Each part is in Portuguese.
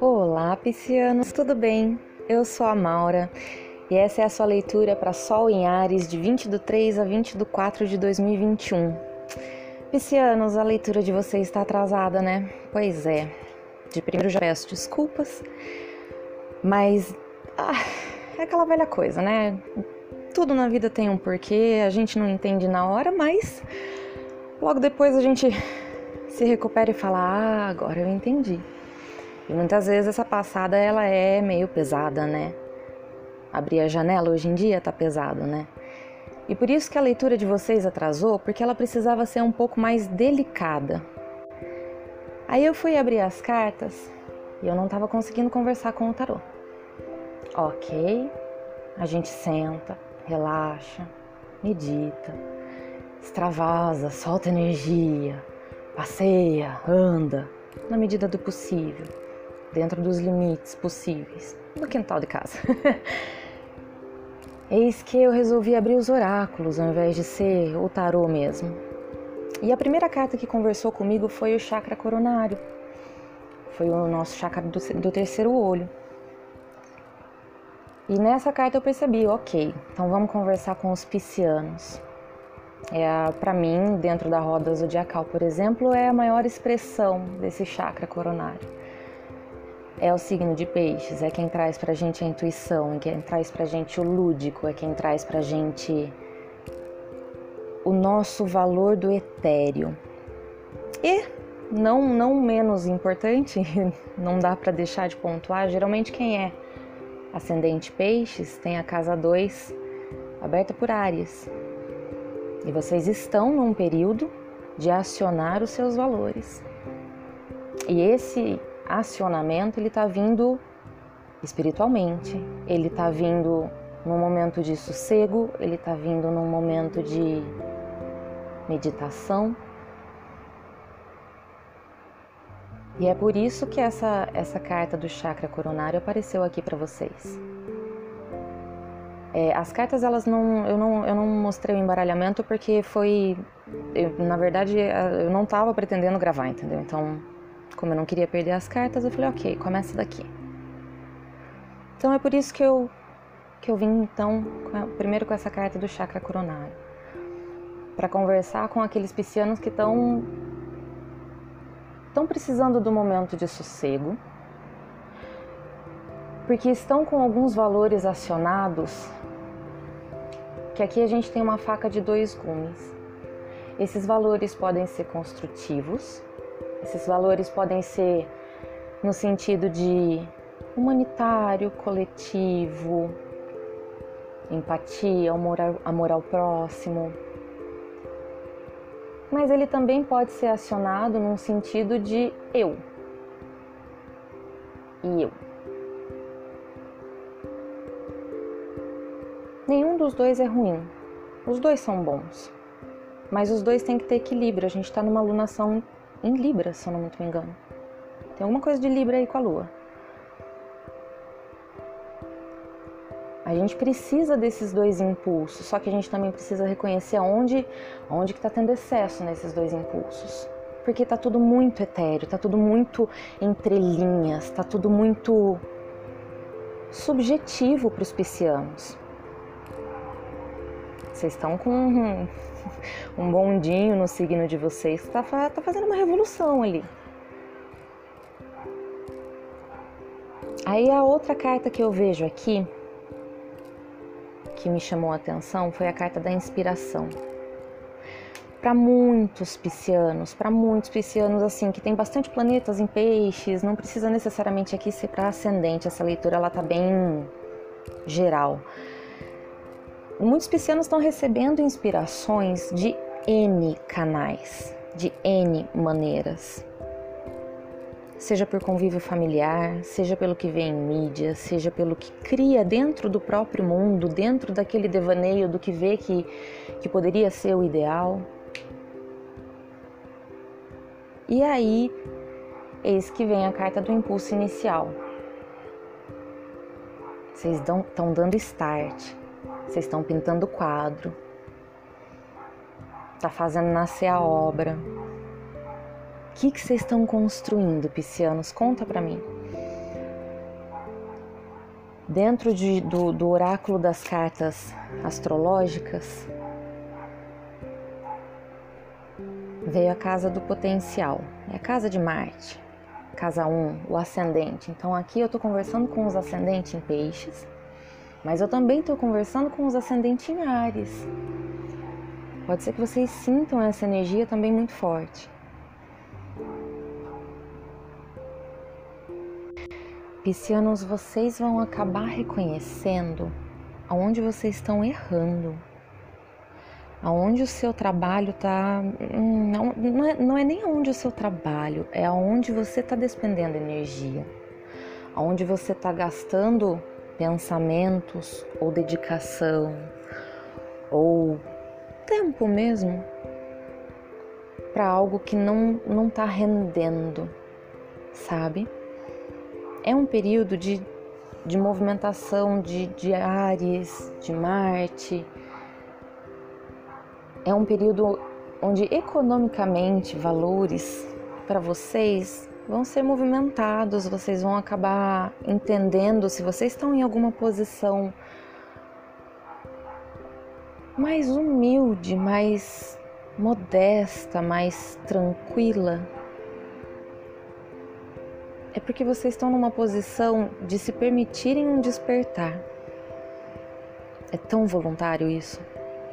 Olá, piscianos, tudo bem? Eu sou a Maura e essa é a sua leitura para Sol em Ares de 20 do 3 a 20 do 4 de 2021. Piscianos, a leitura de vocês está atrasada, né? Pois é. De primeiro já peço desculpas, mas ah, é aquela velha coisa, né? Tudo na vida tem um porquê, a gente não entende na hora, mas logo depois a gente se recupera e fala: "Ah, agora eu entendi". E muitas vezes essa passada ela é meio pesada, né? Abrir a janela hoje em dia tá pesado, né? E por isso que a leitura de vocês atrasou, porque ela precisava ser um pouco mais delicada. Aí eu fui abrir as cartas e eu não estava conseguindo conversar com o tarô. Ok, a gente senta, relaxa, medita, extravasa, solta energia, passeia, anda, na medida do possível dentro dos limites possíveis, no quintal de casa. Eis que eu resolvi abrir os oráculos ao invés de ser o tarô mesmo. E a primeira carta que conversou comigo foi o chakra coronário. Foi o nosso chakra do, do terceiro olho. E nessa carta eu percebi, ok, então vamos conversar com os piscianos. É, para mim, dentro da roda zodiacal, por exemplo, é a maior expressão desse chakra coronário é o signo de peixes, é quem traz pra gente a intuição, é quem traz pra gente o lúdico, é quem traz pra gente o nosso valor do etéreo. E não não menos importante, não dá para deixar de pontuar, geralmente quem é ascendente peixes tem a casa 2 aberta por Áries. E vocês estão num período de acionar os seus valores. E esse acionamento ele está vindo espiritualmente, ele está vindo num momento de sossego, ele está vindo num momento de meditação. E é por isso que essa, essa carta do chakra coronário apareceu aqui para vocês. É, as cartas elas não eu, não, eu não mostrei o embaralhamento porque foi. Eu, na verdade, eu não estava pretendendo gravar, entendeu? Então como eu não queria perder as cartas, eu falei, ok, começa daqui. Então é por isso que eu, que eu vim então primeiro com essa carta do chakra coronário. Para conversar com aqueles piscianos que estão estão precisando do momento de sossego, porque estão com alguns valores acionados, que aqui a gente tem uma faca de dois gumes. Esses valores podem ser construtivos, esses valores podem ser no sentido de humanitário, coletivo, empatia, amor, ao próximo. Mas ele também pode ser acionado num sentido de eu e eu. Nenhum dos dois é ruim, os dois são bons, mas os dois têm que ter equilíbrio. A gente está numa alunação em Libra, se eu não me engano. Tem alguma coisa de Libra aí com a Lua. A gente precisa desses dois impulsos, só que a gente também precisa reconhecer onde, onde que está tendo excesso nesses dois impulsos. Porque está tudo muito etéreo, está tudo muito entre linhas, está tudo muito subjetivo para os piscianos. Vocês estão com um, um bondinho no signo de vocês que está tá fazendo uma revolução ali. Aí a outra carta que eu vejo aqui, que me chamou a atenção, foi a carta da inspiração. Para muitos piscianos, para muitos piscianos assim, que tem bastante planetas em peixes, não precisa necessariamente aqui ser para ascendente, essa leitura ela tá bem geral. Muitos piscianos estão recebendo inspirações de N canais, de N maneiras. Seja por convívio familiar, seja pelo que vê em mídia, seja pelo que cria dentro do próprio mundo, dentro daquele devaneio do que vê que, que poderia ser o ideal. E aí, eis que vem a carta do impulso inicial. Vocês estão dando start vocês estão pintando o quadro. tá fazendo nascer a obra. Que, que vocês estão construindo, piscianos? Conta para mim. Dentro de, do, do oráculo das cartas astrológicas, veio a casa do potencial, é a casa de Marte, casa 1, o ascendente. Então aqui eu estou conversando com os ascendentes em peixes, mas eu também estou conversando com os ascendentes em Ares. Pode ser que vocês sintam essa energia também muito forte. Piscianos, vocês vão acabar reconhecendo aonde vocês estão errando. Aonde o seu trabalho está. Hum, não, não, é, não é nem aonde o seu trabalho, é aonde você está despendendo energia. Aonde você está gastando pensamentos ou dedicação ou tempo mesmo para algo que não não está rendendo, sabe? É um período de, de movimentação de, de Ares, de Marte. É um período onde economicamente valores para vocês vão ser movimentados, vocês vão acabar entendendo se vocês estão em alguma posição mais humilde, mais modesta, mais tranquila, é porque vocês estão numa posição de se permitirem um despertar. É tão voluntário isso.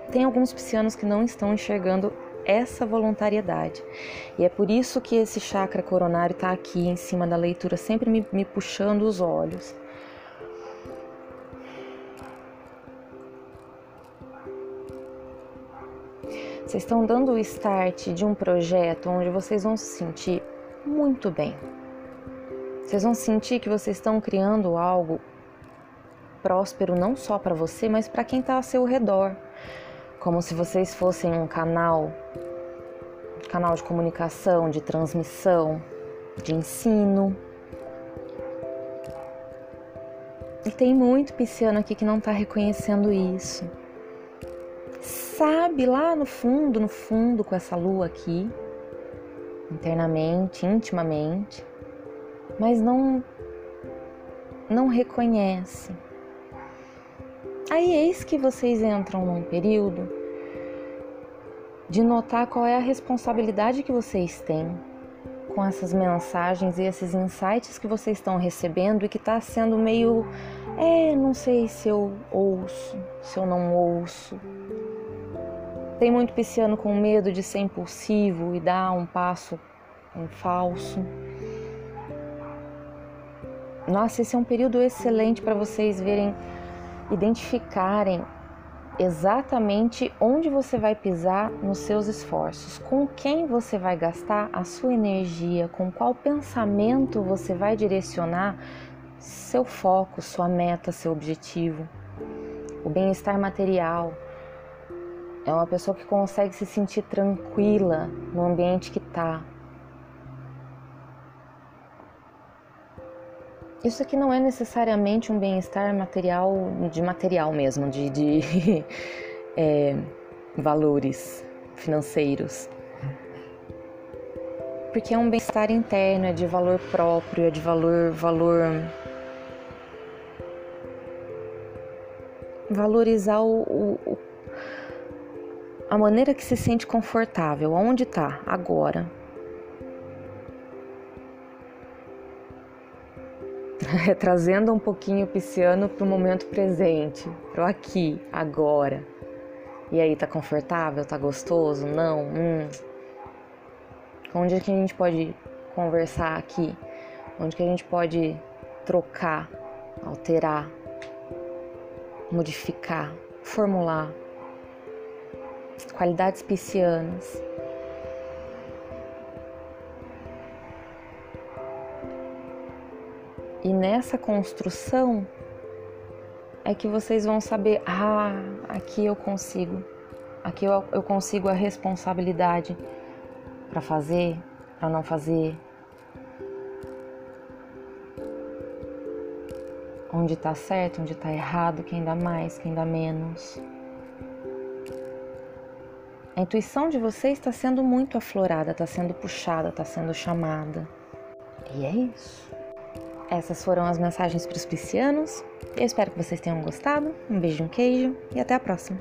Tem alguns piscianos que não estão enxergando essa voluntariedade. E é por isso que esse chakra coronário está aqui em cima da leitura, sempre me, me puxando os olhos. Vocês estão dando o start de um projeto onde vocês vão se sentir muito bem. Vocês vão sentir que vocês estão criando algo próspero não só para você, mas para quem está ao seu redor. Como se vocês fossem um canal, canal de comunicação, de transmissão, de ensino. E tem muito pisciano aqui que não está reconhecendo isso sabe lá no fundo, no fundo, com essa lua aqui, internamente, intimamente, mas não não reconhece. Aí eis que vocês entram num período de notar qual é a responsabilidade que vocês têm com essas mensagens e esses insights que vocês estão recebendo e que está sendo meio, é, não sei se eu ouço, se eu não ouço, tem muito pisciano com medo de ser impulsivo e dar um passo em falso. Nossa, esse é um período excelente para vocês verem, identificarem exatamente onde você vai pisar nos seus esforços, com quem você vai gastar a sua energia, com qual pensamento você vai direcionar seu foco, sua meta, seu objetivo, o bem-estar material, é uma pessoa que consegue se sentir tranquila no ambiente que está. Isso aqui não é necessariamente um bem-estar material, de material mesmo, de, de é, valores financeiros. Porque é um bem-estar interno, é de valor próprio, é de valor, valor valorizar o, o, a maneira que se sente confortável, onde está agora. trazendo um pouquinho o pisciano para o momento presente, para o aqui, agora. E aí, tá confortável? Tá gostoso? Não? Hum. Onde é que a gente pode conversar aqui? Onde que a gente pode trocar, alterar, modificar, formular? qualidades piscianas. E nessa construção é que vocês vão saber: ah, aqui eu consigo, aqui eu, eu consigo a responsabilidade para fazer, para não fazer. Onde está certo, onde está errado, quem dá mais, quem dá menos. A intuição de vocês está sendo muito aflorada, está sendo puxada, está sendo chamada. E é isso. Essas foram as mensagens para os piscianos. Eu espero que vocês tenham gostado. Um beijo, um queijo e até a próxima.